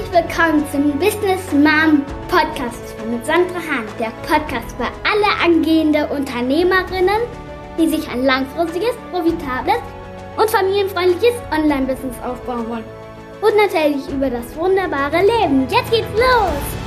Herzlich willkommen zum Business Mom Podcast mit Sandra Hahn. Der Podcast für alle angehende Unternehmerinnen, die sich ein langfristiges, profitables und familienfreundliches Online-Business aufbauen wollen. Und natürlich über das wunderbare Leben. Jetzt geht's los!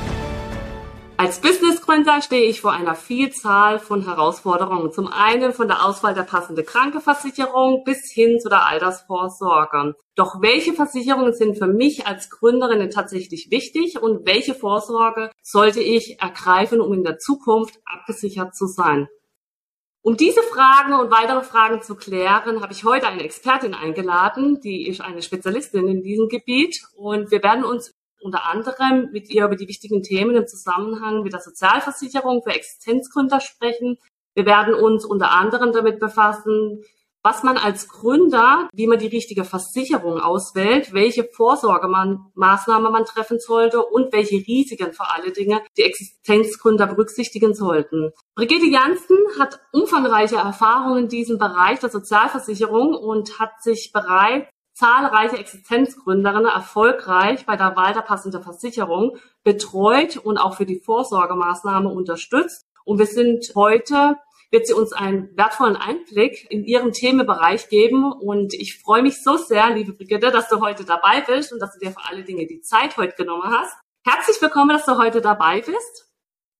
Als Businessgründer stehe ich vor einer Vielzahl von Herausforderungen. Zum einen von der Auswahl der passenden Krankenversicherung bis hin zu der Altersvorsorge. Doch welche Versicherungen sind für mich als Gründerin tatsächlich wichtig und welche Vorsorge sollte ich ergreifen, um in der Zukunft abgesichert zu sein? Um diese Fragen und weitere Fragen zu klären, habe ich heute eine Expertin eingeladen, die ist eine Spezialistin in diesem Gebiet und wir werden uns unter anderem mit ihr über die wichtigen Themen im Zusammenhang mit der Sozialversicherung für Existenzgründer sprechen. Wir werden uns unter anderem damit befassen, was man als Gründer, wie man die richtige Versicherung auswählt, welche Vorsorgemaßnahmen man treffen sollte und welche Risiken vor alle Dinge die Existenzgründer berücksichtigen sollten. Brigitte Janssen hat umfangreiche Erfahrungen in diesem Bereich der Sozialversicherung und hat sich bereits zahlreiche Existenzgründerinnen erfolgreich bei der Wahl der passenden Versicherung betreut und auch für die Vorsorgemaßnahme unterstützt. Und wir sind heute wird sie uns einen wertvollen Einblick in ihren Themenbereich geben. Und ich freue mich so sehr, liebe Brigitte, dass du heute dabei bist und dass du dir für alle Dinge die Zeit heute genommen hast. Herzlich willkommen, dass du heute dabei bist.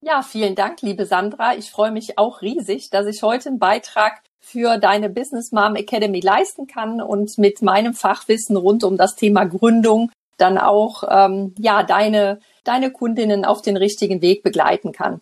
Ja, vielen Dank, liebe Sandra. Ich freue mich auch riesig, dass ich heute einen Beitrag für deine Business Mom Academy leisten kann und mit meinem Fachwissen rund um das Thema Gründung dann auch ähm, ja deine deine Kundinnen auf den richtigen Weg begleiten kann.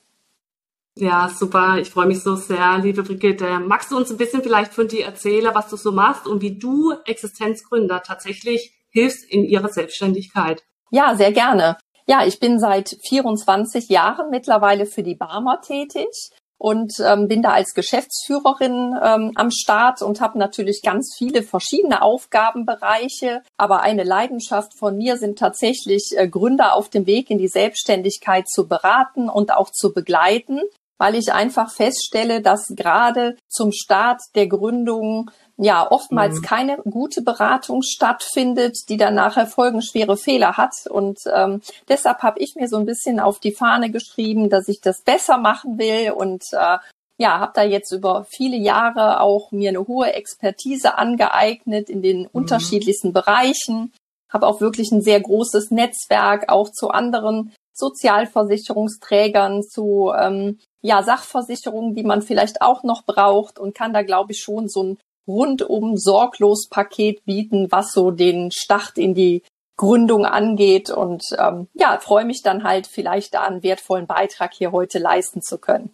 Ja, super. Ich freue mich so sehr, liebe Brigitte. Magst du uns ein bisschen vielleicht von dir erzählen, was du so machst und wie du Existenzgründer tatsächlich hilfst in ihrer Selbstständigkeit? Ja, sehr gerne. Ja, ich bin seit 24 Jahren mittlerweile für die Barmer tätig und ähm, bin da als Geschäftsführerin ähm, am Start und habe natürlich ganz viele verschiedene Aufgabenbereiche. Aber eine Leidenschaft von mir sind tatsächlich äh, Gründer auf dem Weg in die Selbstständigkeit zu beraten und auch zu begleiten weil ich einfach feststelle, dass gerade zum Start der Gründung ja oftmals mhm. keine gute Beratung stattfindet, die dann nachher folgenschwere Fehler hat. Und ähm, deshalb habe ich mir so ein bisschen auf die Fahne geschrieben, dass ich das besser machen will und äh, ja, habe da jetzt über viele Jahre auch mir eine hohe Expertise angeeignet in den mhm. unterschiedlichsten Bereichen, habe auch wirklich ein sehr großes Netzwerk auch zu anderen Sozialversicherungsträgern, zu ähm, ja, Sachversicherungen, die man vielleicht auch noch braucht und kann da, glaube ich, schon so ein rundum sorglos Paket bieten, was so den Start in die Gründung angeht. Und ähm, ja, freue mich dann halt vielleicht da einen wertvollen Beitrag hier heute leisten zu können.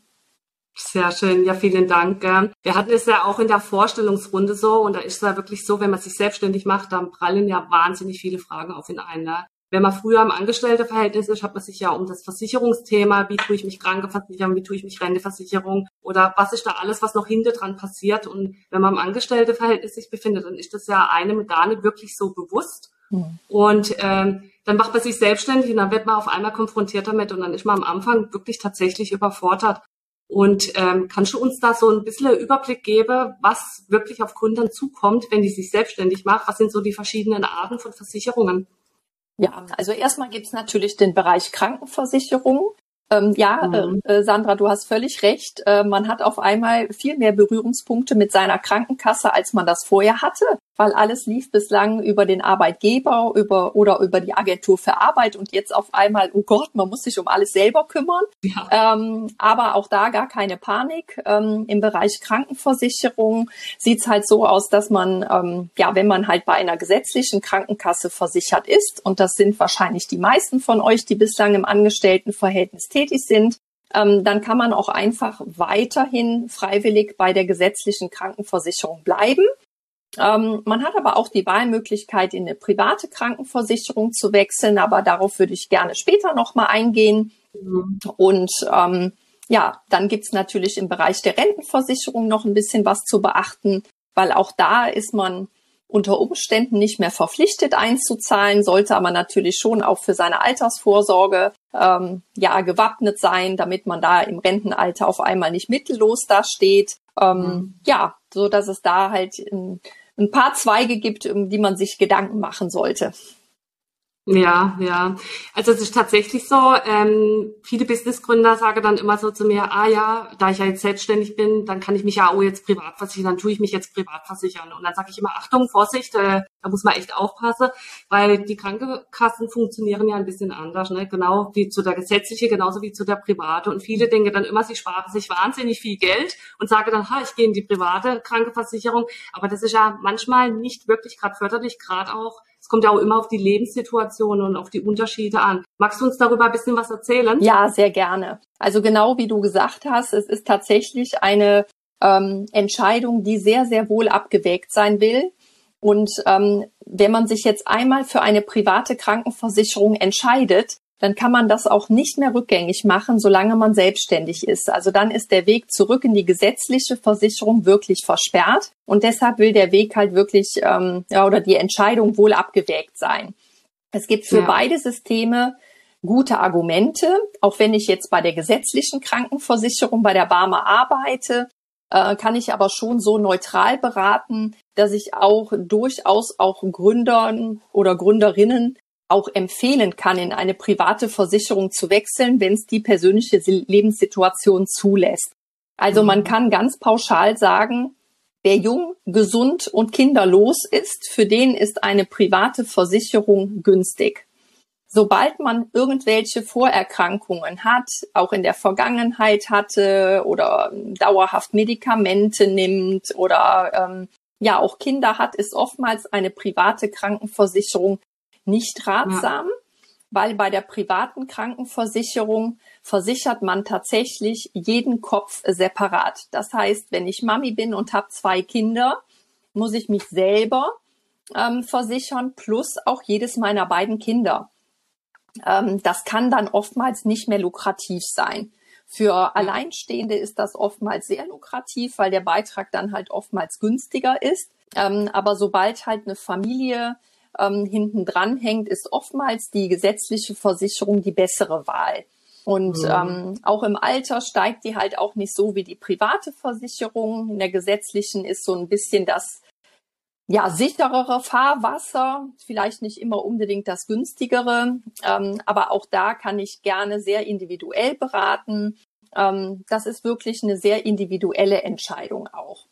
Sehr schön, ja, vielen Dank. Wir hatten es ja auch in der Vorstellungsrunde so und da ist es ja wirklich so, wenn man sich selbstständig macht, dann prallen ja wahnsinnig viele Fragen auf ihn ein. Wenn man früher im Angestellteverhältnis ist, hat man sich ja um das Versicherungsthema, wie tue ich mich Krankenversicherung, wie tue ich mich Renteversicherung oder was ist da alles, was noch hinter dran passiert. Und wenn man im Angestellteverhältnis sich befindet, dann ist das ja einem gar nicht wirklich so bewusst. Mhm. Und ähm, dann macht man sich selbstständig und dann wird man auf einmal konfrontiert damit und dann ist man am Anfang wirklich tatsächlich überfordert. Und ähm, kannst du uns da so ein bisschen Überblick geben, was wirklich auf Gründern zukommt, wenn die sich selbstständig machen? Was sind so die verschiedenen Arten von Versicherungen? Ja, also erstmal gibt's natürlich den Bereich Krankenversicherung. Ähm, ja, mhm. äh, Sandra, du hast völlig recht. Äh, man hat auf einmal viel mehr Berührungspunkte mit seiner Krankenkasse, als man das vorher hatte weil alles lief bislang über den Arbeitgeber über, oder über die Agentur für Arbeit und jetzt auf einmal, oh Gott, man muss sich um alles selber kümmern. Ja. Ähm, aber auch da gar keine Panik. Ähm, Im Bereich Krankenversicherung sieht's halt so aus, dass man, ähm, ja, wenn man halt bei einer gesetzlichen Krankenkasse versichert ist, und das sind wahrscheinlich die meisten von euch, die bislang im Angestelltenverhältnis tätig sind, ähm, dann kann man auch einfach weiterhin freiwillig bei der gesetzlichen Krankenversicherung bleiben. Ähm, man hat aber auch die Wahlmöglichkeit, in eine private Krankenversicherung zu wechseln, aber darauf würde ich gerne später nochmal eingehen. Mhm. Und ähm, ja, dann gibt's natürlich im Bereich der Rentenversicherung noch ein bisschen was zu beachten, weil auch da ist man unter Umständen nicht mehr verpflichtet einzuzahlen, sollte aber natürlich schon auch für seine Altersvorsorge ähm, ja gewappnet sein, damit man da im Rentenalter auf einmal nicht mittellos dasteht. Ähm, mhm. Ja, so dass es da halt ein, ein paar Zweige gibt, um die man sich Gedanken machen sollte. Ja, ja. Also es ist tatsächlich so, ähm, viele Businessgründer sagen dann immer so zu mir, ah ja, da ich ja jetzt selbstständig bin, dann kann ich mich ja auch jetzt privat versichern, dann tue ich mich jetzt privat versichern. Und dann sage ich immer, Achtung, Vorsicht, äh, da muss man echt aufpassen, weil die Krankenkassen funktionieren ja ein bisschen anders, ne? genau wie zu der gesetzliche, genauso wie zu der private. Und viele denken dann immer, sie sparen sich wahnsinnig viel Geld und sagen dann, ha, ich gehe in die private Krankenversicherung. Aber das ist ja manchmal nicht wirklich gerade förderlich, gerade auch es kommt ja auch immer auf die Lebenssituation und auf die Unterschiede an. Magst du uns darüber ein bisschen was erzählen? Ja, sehr gerne. Also genau wie du gesagt hast, es ist tatsächlich eine ähm, Entscheidung, die sehr, sehr wohl abgewägt sein will. Und ähm, wenn man sich jetzt einmal für eine private Krankenversicherung entscheidet, dann kann man das auch nicht mehr rückgängig machen, solange man selbstständig ist. Also dann ist der Weg zurück in die gesetzliche Versicherung wirklich versperrt. Und deshalb will der Weg halt wirklich, ähm, ja, oder die Entscheidung wohl abgewägt sein. Es gibt für ja. beide Systeme gute Argumente, auch wenn ich jetzt bei der gesetzlichen Krankenversicherung, bei der Barmer arbeite, äh, kann ich aber schon so neutral beraten, dass ich auch durchaus auch Gründern oder Gründerinnen auch empfehlen kann, in eine private Versicherung zu wechseln, wenn es die persönliche Lebenssituation zulässt. Also man mhm. kann ganz pauschal sagen, wer jung, gesund und kinderlos ist, für den ist eine private Versicherung günstig. Sobald man irgendwelche Vorerkrankungen hat, auch in der Vergangenheit hatte oder dauerhaft Medikamente nimmt oder ähm, ja auch Kinder hat, ist oftmals eine private Krankenversicherung nicht ratsam, ja. weil bei der privaten Krankenversicherung versichert man tatsächlich jeden Kopf separat. Das heißt, wenn ich Mami bin und habe zwei Kinder, muss ich mich selber ähm, versichern plus auch jedes meiner beiden Kinder. Ähm, das kann dann oftmals nicht mehr lukrativ sein. Für Alleinstehende ist das oftmals sehr lukrativ, weil der Beitrag dann halt oftmals günstiger ist. Ähm, aber sobald halt eine Familie ähm, hinten dran hängt, ist oftmals die gesetzliche Versicherung die bessere Wahl. Und mhm. ähm, auch im Alter steigt die halt auch nicht so wie die private Versicherung. In der gesetzlichen ist so ein bisschen das ja sicherere Fahrwasser, vielleicht nicht immer unbedingt das günstigere, ähm, aber auch da kann ich gerne sehr individuell beraten. Ähm, das ist wirklich eine sehr individuelle Entscheidung auch.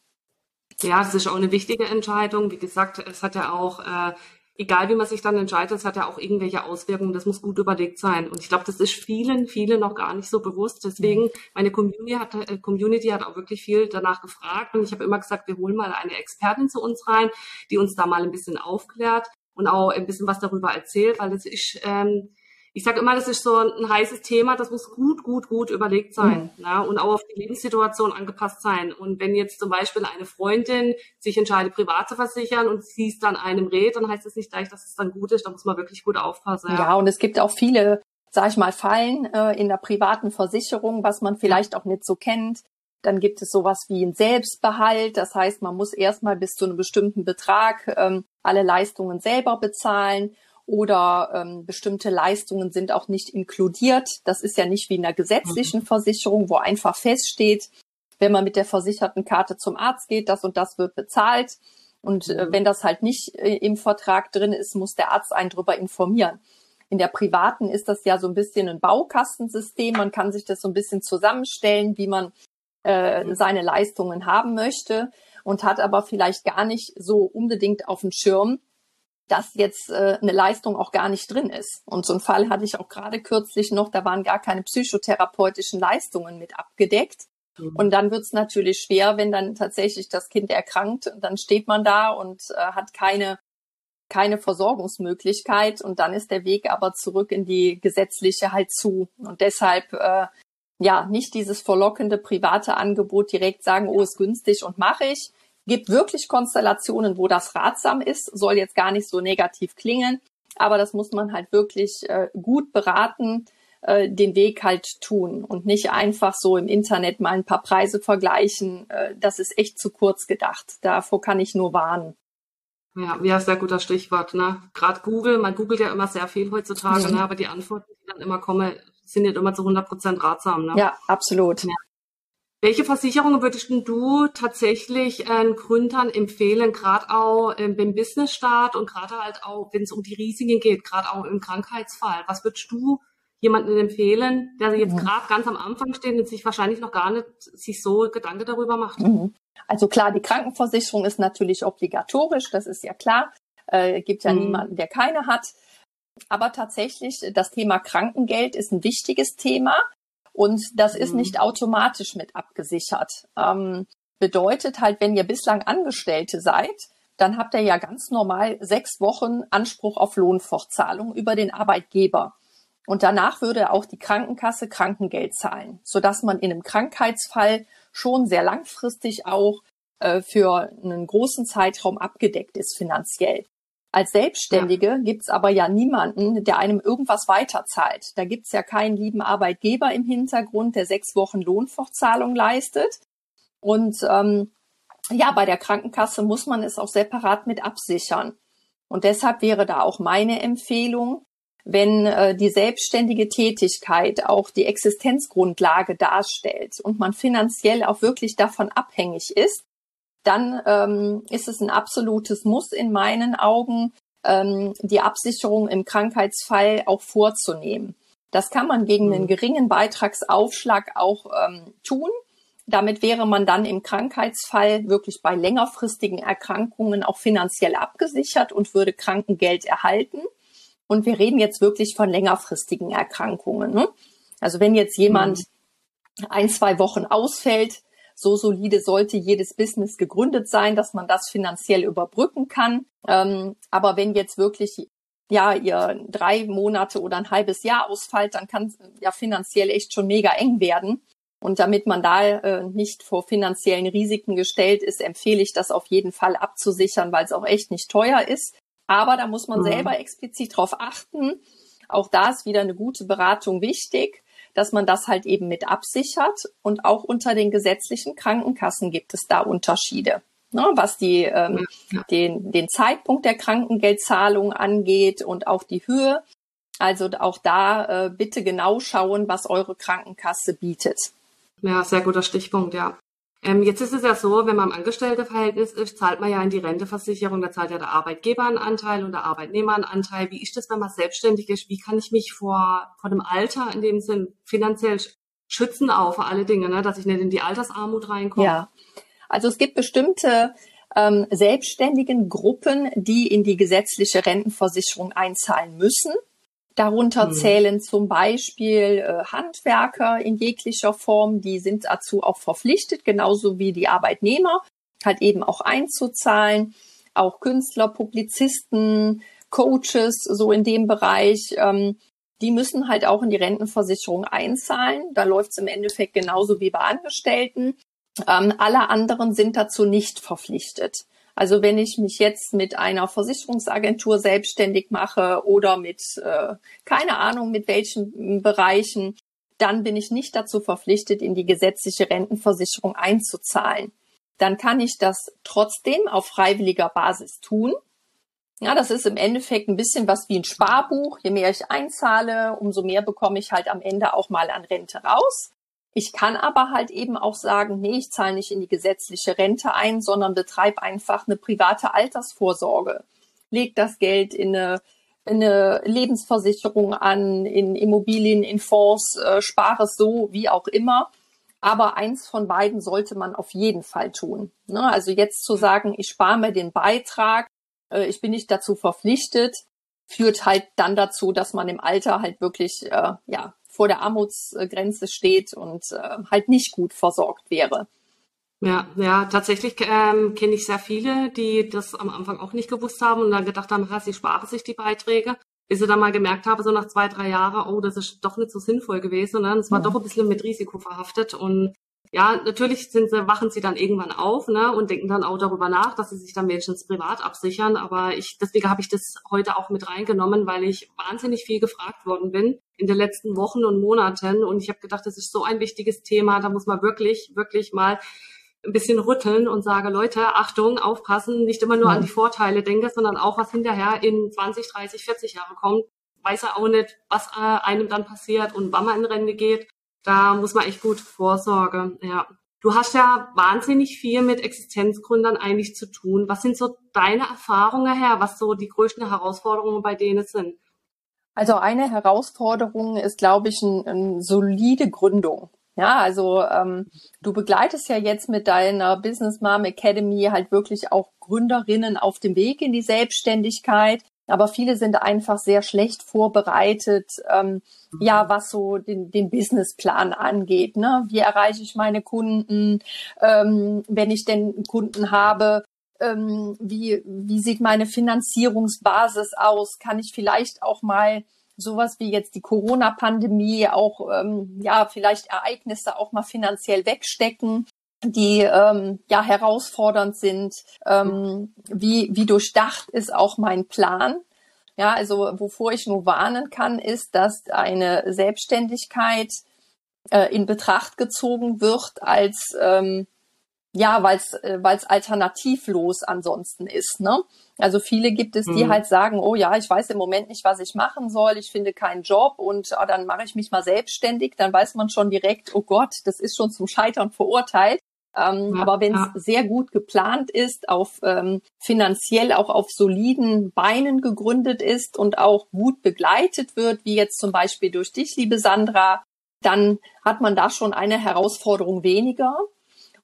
Ja, das ist auch eine wichtige Entscheidung. Wie gesagt, es hat ja auch äh, egal wie man sich dann entscheidet, es hat ja auch irgendwelche Auswirkungen. Das muss gut überlegt sein. Und ich glaube, das ist vielen, vielen noch gar nicht so bewusst. Deswegen, mhm. meine Community hat, äh, Community hat auch wirklich viel danach gefragt. Und ich habe immer gesagt, wir holen mal eine Expertin zu uns rein, die uns da mal ein bisschen aufklärt und auch ein bisschen was darüber erzählt, weil das ist, ähm, ich sage immer, das ist so ein heißes Thema, das muss gut, gut, gut überlegt sein mhm. ne? und auch auf die Lebenssituation angepasst sein. Und wenn jetzt zum Beispiel eine Freundin sich entscheidet, privat zu versichern und sie es dann einem rät, dann heißt das nicht gleich, dass es dann gut ist. Da muss man wirklich gut aufpassen. Ja, ja und es gibt auch viele, sag ich mal, Fallen äh, in der privaten Versicherung, was man vielleicht auch nicht so kennt. Dann gibt es sowas wie ein Selbstbehalt. Das heißt, man muss erstmal bis zu einem bestimmten Betrag ähm, alle Leistungen selber bezahlen oder ähm, bestimmte Leistungen sind auch nicht inkludiert. Das ist ja nicht wie in einer gesetzlichen mhm. Versicherung, wo einfach feststeht, wenn man mit der versicherten Karte zum Arzt geht, das und das wird bezahlt. Und äh, mhm. wenn das halt nicht äh, im Vertrag drin ist, muss der Arzt einen darüber informieren. In der privaten ist das ja so ein bisschen ein Baukastensystem. Man kann sich das so ein bisschen zusammenstellen, wie man äh, mhm. seine Leistungen haben möchte und hat aber vielleicht gar nicht so unbedingt auf dem Schirm, dass jetzt äh, eine Leistung auch gar nicht drin ist. Und so einen Fall hatte ich auch gerade kürzlich noch, da waren gar keine psychotherapeutischen Leistungen mit abgedeckt. Mhm. Und dann wird es natürlich schwer, wenn dann tatsächlich das Kind erkrankt, dann steht man da und äh, hat keine keine Versorgungsmöglichkeit und dann ist der Weg aber zurück in die gesetzliche halt zu. Und deshalb äh, ja nicht dieses verlockende private Angebot direkt sagen, oh, ist günstig und mache ich, gibt wirklich Konstellationen, wo das ratsam ist, soll jetzt gar nicht so negativ klingen, aber das muss man halt wirklich äh, gut beraten, äh, den Weg halt tun und nicht einfach so im Internet mal ein paar Preise vergleichen. Äh, das ist echt zu kurz gedacht. Davor kann ich nur warnen. Ja, ja, sehr guter Stichwort. Ne? Gerade Google, man googelt ja immer sehr viel heutzutage, mhm. ne? aber die Antworten, die dann immer kommen, sind nicht immer zu 100 Prozent ratsam. Ne? Ja, absolut. Ja. Welche Versicherungen würdest du tatsächlich äh, Gründern empfehlen, gerade auch äh, beim Businessstart und gerade halt auch, wenn es um die Risiken geht, gerade auch im Krankheitsfall? Was würdest du jemanden empfehlen, der jetzt mhm. gerade ganz am Anfang steht und sich wahrscheinlich noch gar nicht sich so Gedanken darüber macht? Mhm. Also klar, die Krankenversicherung ist natürlich obligatorisch, das ist ja klar. Äh, gibt ja mhm. niemanden, der keine hat. Aber tatsächlich, das Thema Krankengeld ist ein wichtiges Thema und das ist mhm. nicht automatisch mit abgesichert. Ähm, bedeutet halt, wenn ihr bislang Angestellte seid, dann habt ihr ja ganz normal sechs Wochen Anspruch auf Lohnfortzahlung über den Arbeitgeber. Und danach würde auch die Krankenkasse Krankengeld zahlen, sodass man in einem Krankheitsfall schon sehr langfristig auch äh, für einen großen Zeitraum abgedeckt ist finanziell. Als Selbstständige ja. gibt's aber ja niemanden, der einem irgendwas weiterzahlt. Da gibt's ja keinen lieben Arbeitgeber im Hintergrund, der sechs Wochen Lohnfortzahlung leistet. Und ähm, ja, bei der Krankenkasse muss man es auch separat mit absichern. Und deshalb wäre da auch meine Empfehlung, wenn äh, die selbstständige Tätigkeit auch die Existenzgrundlage darstellt und man finanziell auch wirklich davon abhängig ist, dann ähm, ist es ein absolutes Muss in meinen Augen, ähm, die Absicherung im Krankheitsfall auch vorzunehmen. Das kann man gegen einen mhm. geringen Beitragsaufschlag auch ähm, tun. Damit wäre man dann im Krankheitsfall wirklich bei längerfristigen Erkrankungen auch finanziell abgesichert und würde Krankengeld erhalten. Und wir reden jetzt wirklich von längerfristigen Erkrankungen. Ne? Also wenn jetzt jemand mhm. ein, zwei Wochen ausfällt, so solide sollte jedes Business gegründet sein, dass man das finanziell überbrücken kann. Ähm, aber wenn jetzt wirklich ja ihr drei Monate oder ein halbes Jahr ausfällt, dann kann ja finanziell echt schon mega eng werden. Und damit man da äh, nicht vor finanziellen Risiken gestellt ist, empfehle ich das auf jeden Fall abzusichern, weil es auch echt nicht teuer ist. Aber da muss man mhm. selber explizit drauf achten. Auch da ist wieder eine gute Beratung wichtig, dass man das halt eben mit absichert. Und auch unter den gesetzlichen Krankenkassen gibt es da Unterschiede. Ne, was die, ähm, ja. den, den Zeitpunkt der Krankengeldzahlung angeht und auch die Höhe. Also auch da äh, bitte genau schauen, was eure Krankenkasse bietet. Ja, sehr guter Stichpunkt, ja. Ähm, jetzt ist es ja so, wenn man im Angestelltenverhältnis ist, zahlt man ja in die Renteversicherung, da zahlt ja der Arbeitgeber einen Anteil und der Arbeitnehmer einen Anteil. Wie ist das, wenn man selbstständig ist? Wie kann ich mich vor, vor dem Alter in dem Sinn finanziell schützen auch vor alle Dinge, ne? dass ich nicht in die Altersarmut reinkomme? Ja, also es gibt bestimmte ähm, selbstständigen Gruppen, die in die gesetzliche Rentenversicherung einzahlen müssen. Darunter hm. zählen zum Beispiel äh, Handwerker in jeglicher Form, die sind dazu auch verpflichtet, genauso wie die Arbeitnehmer, halt eben auch einzuzahlen. Auch Künstler, Publizisten, Coaches, so in dem Bereich, ähm, die müssen halt auch in die Rentenversicherung einzahlen. Da läuft es im Endeffekt genauso wie bei Angestellten. Ähm, alle anderen sind dazu nicht verpflichtet. Also wenn ich mich jetzt mit einer Versicherungsagentur selbstständig mache oder mit, äh, keine Ahnung, mit welchen Bereichen, dann bin ich nicht dazu verpflichtet, in die gesetzliche Rentenversicherung einzuzahlen. Dann kann ich das trotzdem auf freiwilliger Basis tun. Ja, das ist im Endeffekt ein bisschen was wie ein Sparbuch. Je mehr ich einzahle, umso mehr bekomme ich halt am Ende auch mal an Rente raus. Ich kann aber halt eben auch sagen, nee, ich zahle nicht in die gesetzliche Rente ein, sondern betreibe einfach eine private Altersvorsorge. Leg das Geld in eine, in eine Lebensversicherung an, in Immobilien, in Fonds, äh, spare es so, wie auch immer. Aber eins von beiden sollte man auf jeden Fall tun. Ne? Also jetzt zu sagen, ich spare mir den Beitrag, äh, ich bin nicht dazu verpflichtet, führt halt dann dazu, dass man im Alter halt wirklich äh, ja vor der Armutsgrenze steht und äh, halt nicht gut versorgt wäre. Ja, ja, tatsächlich ähm, kenne ich sehr viele, die das am Anfang auch nicht gewusst haben und dann gedacht haben, sie sparen sich die Beiträge, bis sie dann mal gemerkt haben, so nach zwei, drei Jahren, oh, das ist doch nicht so sinnvoll gewesen. Ne? Es war mhm. doch ein bisschen mit Risiko verhaftet und ja, natürlich sind sie, wachen sie dann irgendwann auf ne, und denken dann auch darüber nach, dass sie sich dann wenigstens privat absichern. Aber ich, deswegen habe ich das heute auch mit reingenommen, weil ich wahnsinnig viel gefragt worden bin in den letzten Wochen und Monaten. Und ich habe gedacht, das ist so ein wichtiges Thema, da muss man wirklich, wirklich mal ein bisschen rütteln und sage, Leute, Achtung, aufpassen, nicht immer nur an die Vorteile denke, sondern auch, was hinterher in 20, 30, 40 Jahre kommt. Weiß er auch nicht, was äh, einem dann passiert und wann man in Rente geht da muss man echt gut vorsorgen, ja. Du hast ja wahnsinnig viel mit Existenzgründern eigentlich zu tun. Was sind so deine Erfahrungen her, was so die größten Herausforderungen bei denen sind? Also eine Herausforderung ist, glaube ich, eine ein solide Gründung. Ja, also ähm, du begleitest ja jetzt mit deiner Business Mom Academy halt wirklich auch Gründerinnen auf dem Weg in die Selbstständigkeit. Aber viele sind einfach sehr schlecht vorbereitet, ähm, ja, was so den, den Businessplan angeht. Ne? Wie erreiche ich meine Kunden, ähm, wenn ich denn Kunden habe? Ähm, wie, wie sieht meine Finanzierungsbasis aus? Kann ich vielleicht auch mal sowas wie jetzt die Corona-Pandemie auch, ähm, ja, vielleicht Ereignisse auch mal finanziell wegstecken? Die ähm, ja herausfordernd sind. Ähm, wie, wie durchdacht ist auch mein Plan? Ja, also wovor ich nur warnen kann, ist, dass eine Selbstständigkeit äh, in Betracht gezogen wird als ähm, ja, weil es äh, weil's alternativlos ansonsten ist. Ne? Also viele gibt es, die mhm. halt sagen, oh ja, ich weiß im Moment nicht, was ich machen soll, ich finde keinen Job und oh, dann mache ich mich mal selbstständig. Dann weiß man schon direkt, oh Gott, das ist schon zum Scheitern verurteilt. Ähm, ja, aber wenn es ja. sehr gut geplant ist, auf ähm, finanziell auch auf soliden Beinen gegründet ist und auch gut begleitet wird, wie jetzt zum Beispiel durch dich, liebe Sandra, dann hat man da schon eine Herausforderung weniger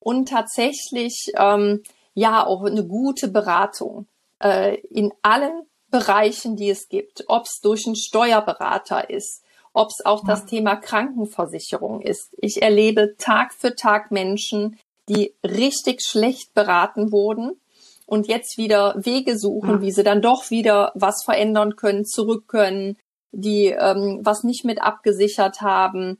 und tatsächlich ähm, ja auch eine gute Beratung äh, in allen Bereichen, die es gibt, ob es durch einen Steuerberater ist, ob es auch das Thema Krankenversicherung ist. Ich erlebe Tag für Tag Menschen, die richtig schlecht beraten wurden und jetzt wieder Wege suchen, wie sie dann doch wieder was verändern können, zurück können, die ähm, was nicht mit abgesichert haben.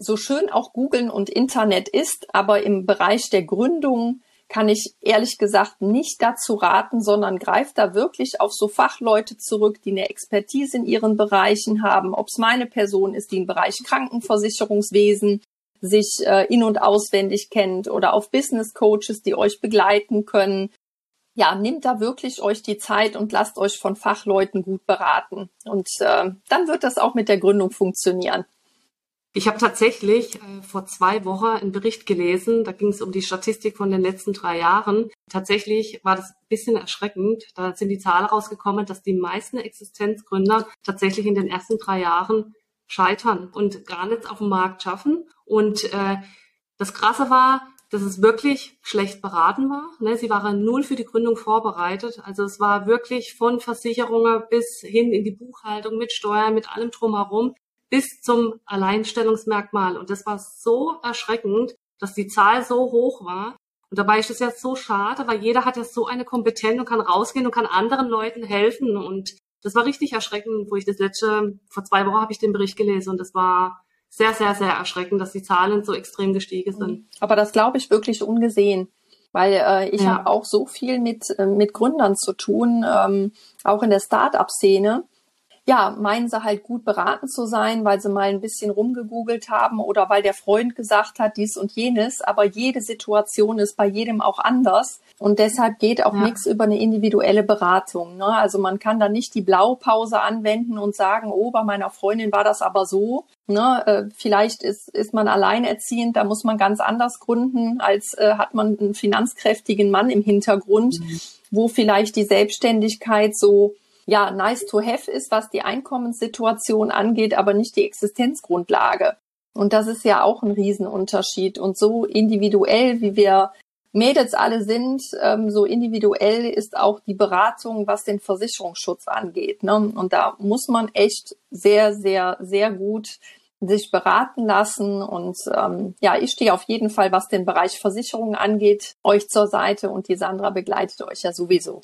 So schön auch Googeln und Internet ist, aber im Bereich der Gründung kann ich ehrlich gesagt nicht dazu raten, sondern greift da wirklich auf so Fachleute zurück, die eine Expertise in ihren Bereichen haben, ob es meine Person ist, die im Bereich Krankenversicherungswesen sich äh, in- und auswendig kennt oder auf Business Coaches, die euch begleiten können. Ja, nehmt da wirklich euch die Zeit und lasst euch von Fachleuten gut beraten. Und äh, dann wird das auch mit der Gründung funktionieren. Ich habe tatsächlich äh, vor zwei Wochen einen Bericht gelesen, da ging es um die Statistik von den letzten drei Jahren. Tatsächlich war das ein bisschen erschreckend. Da sind die Zahlen rausgekommen, dass die meisten Existenzgründer tatsächlich in den ersten drei Jahren scheitern und gar nichts auf dem Markt schaffen. Und äh, das Krasse war, dass es wirklich schlecht beraten war. Ne? Sie waren null für die Gründung vorbereitet. Also es war wirklich von Versicherungen bis hin in die Buchhaltung mit Steuern, mit allem drumherum, bis zum Alleinstellungsmerkmal. Und das war so erschreckend, dass die Zahl so hoch war. Und dabei ist es ja so schade, weil jeder hat ja so eine Kompetenz und kann rausgehen und kann anderen Leuten helfen. Und das war richtig erschreckend, wo ich das letzte, vor zwei Wochen habe ich den Bericht gelesen und das war sehr, sehr, sehr erschreckend, dass die Zahlen so extrem gestiegen sind. Aber das glaube ich wirklich ungesehen. Weil äh, ich ja. habe auch so viel mit, äh, mit Gründern zu tun, ähm, auch in der Start-up-Szene ja, meinen sie halt gut beraten zu sein, weil sie mal ein bisschen rumgegoogelt haben oder weil der Freund gesagt hat, dies und jenes. Aber jede Situation ist bei jedem auch anders. Und deshalb geht auch ja. nichts über eine individuelle Beratung. Ne? Also man kann da nicht die Blaupause anwenden und sagen, oh, bei meiner Freundin war das aber so. Ne? Äh, vielleicht ist, ist man alleinerziehend, da muss man ganz anders gründen, als äh, hat man einen finanzkräftigen Mann im Hintergrund, mhm. wo vielleicht die Selbstständigkeit so ja nice to have ist, was die Einkommenssituation angeht, aber nicht die Existenzgrundlage. Und das ist ja auch ein Riesenunterschied. Und so individuell, wie wir Mädels alle sind, ähm, so individuell ist auch die Beratung, was den Versicherungsschutz angeht. Ne? Und da muss man echt sehr, sehr, sehr gut sich beraten lassen. Und ähm, ja, ich stehe auf jeden Fall, was den Bereich Versicherung angeht, euch zur Seite und die Sandra begleitet euch ja sowieso.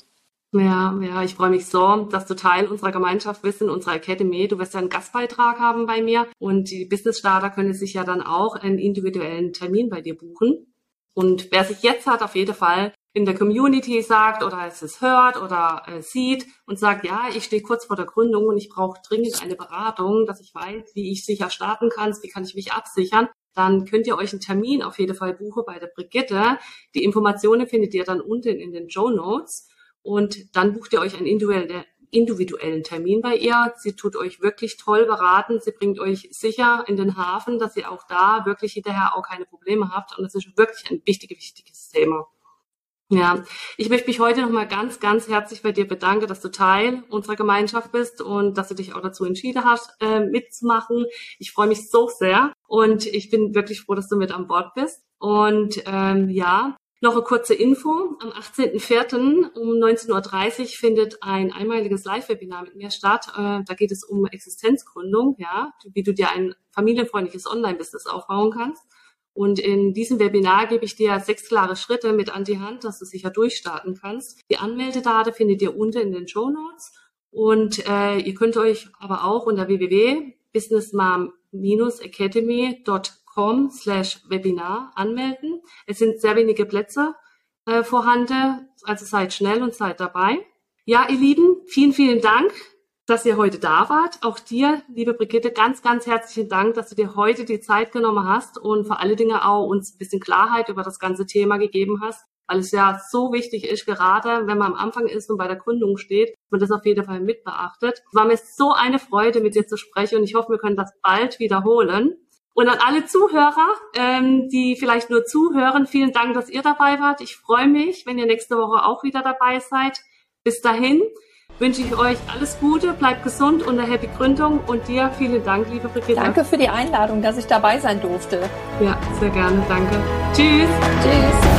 Ja, ja, ich freue mich so, dass du Teil unserer Gemeinschaft bist, in unserer Academy. Du wirst ja einen Gastbeitrag haben bei mir und die Business Starter können sich ja dann auch einen individuellen Termin bei dir buchen. Und wer sich jetzt hat, auf jeden Fall in der Community sagt oder es es hört oder äh, sieht und sagt, ja, ich stehe kurz vor der Gründung und ich brauche dringend eine Beratung, dass ich weiß, wie ich sicher starten kann, wie kann ich mich absichern, dann könnt ihr euch einen Termin auf jeden Fall buchen bei der Brigitte. Die Informationen findet ihr dann unten in den Show Notes und dann bucht ihr euch einen individuellen Termin bei ihr. Sie tut euch wirklich toll beraten. Sie bringt euch sicher in den Hafen, dass ihr auch da wirklich hinterher auch keine Probleme habt. Und das ist wirklich ein wichtiges, wichtiges Thema. Ja, ich möchte mich heute nochmal ganz, ganz herzlich bei dir bedanken, dass du Teil unserer Gemeinschaft bist und dass du dich auch dazu entschieden hast, äh, mitzumachen. Ich freue mich so sehr und ich bin wirklich froh, dass du mit an Bord bist. Und ähm, ja, noch eine kurze Info. Am 18.04. um 19.30 Uhr findet ein einmaliges Live-Webinar mit mir statt. Äh, da geht es um Existenzgründung, ja, wie du dir ein familienfreundliches Online-Business aufbauen kannst. Und in diesem Webinar gebe ich dir sechs klare Schritte mit an die Hand, dass du sicher durchstarten kannst. Die Anmeldedate findet ihr unten in den Show Notes. Und äh, ihr könnt euch aber auch unter www.businessmom-academy.com slash Webinar anmelden. Es sind sehr wenige Plätze äh, vorhanden, also seid schnell und seid dabei. Ja, ihr Lieben, vielen, vielen Dank dass ihr heute da wart. Auch dir, liebe Brigitte, ganz, ganz herzlichen Dank, dass du dir heute die Zeit genommen hast und vor alle Dinge auch uns ein bisschen Klarheit über das ganze Thema gegeben hast, weil es ja so wichtig ist, gerade wenn man am Anfang ist und bei der Gründung steht, man das auf jeden Fall mit beachtet. Es war mir so eine Freude, mit dir zu sprechen und ich hoffe, wir können das bald wiederholen. Und an alle Zuhörer, ähm, die vielleicht nur zuhören, vielen Dank, dass ihr dabei wart. Ich freue mich, wenn ihr nächste Woche auch wieder dabei seid. Bis dahin wünsche ich euch alles Gute, bleibt gesund und eine happy Gründung und dir vielen Dank, liebe Brigitte. Danke für die Einladung, dass ich dabei sein durfte. Ja, sehr gerne, danke. Tschüss. Tschüss.